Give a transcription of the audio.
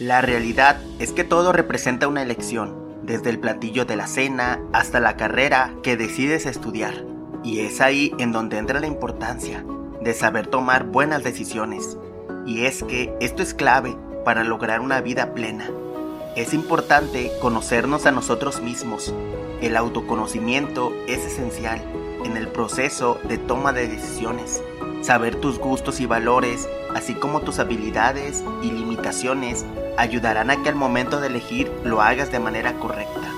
La realidad es que todo representa una elección, desde el platillo de la cena hasta la carrera que decides estudiar. Y es ahí en donde entra la importancia de saber tomar buenas decisiones. Y es que esto es clave para lograr una vida plena. Es importante conocernos a nosotros mismos. El autoconocimiento es esencial en el proceso de toma de decisiones. Saber tus gustos y valores, así como tus habilidades y limitaciones, ayudarán a que al momento de elegir lo hagas de manera correcta.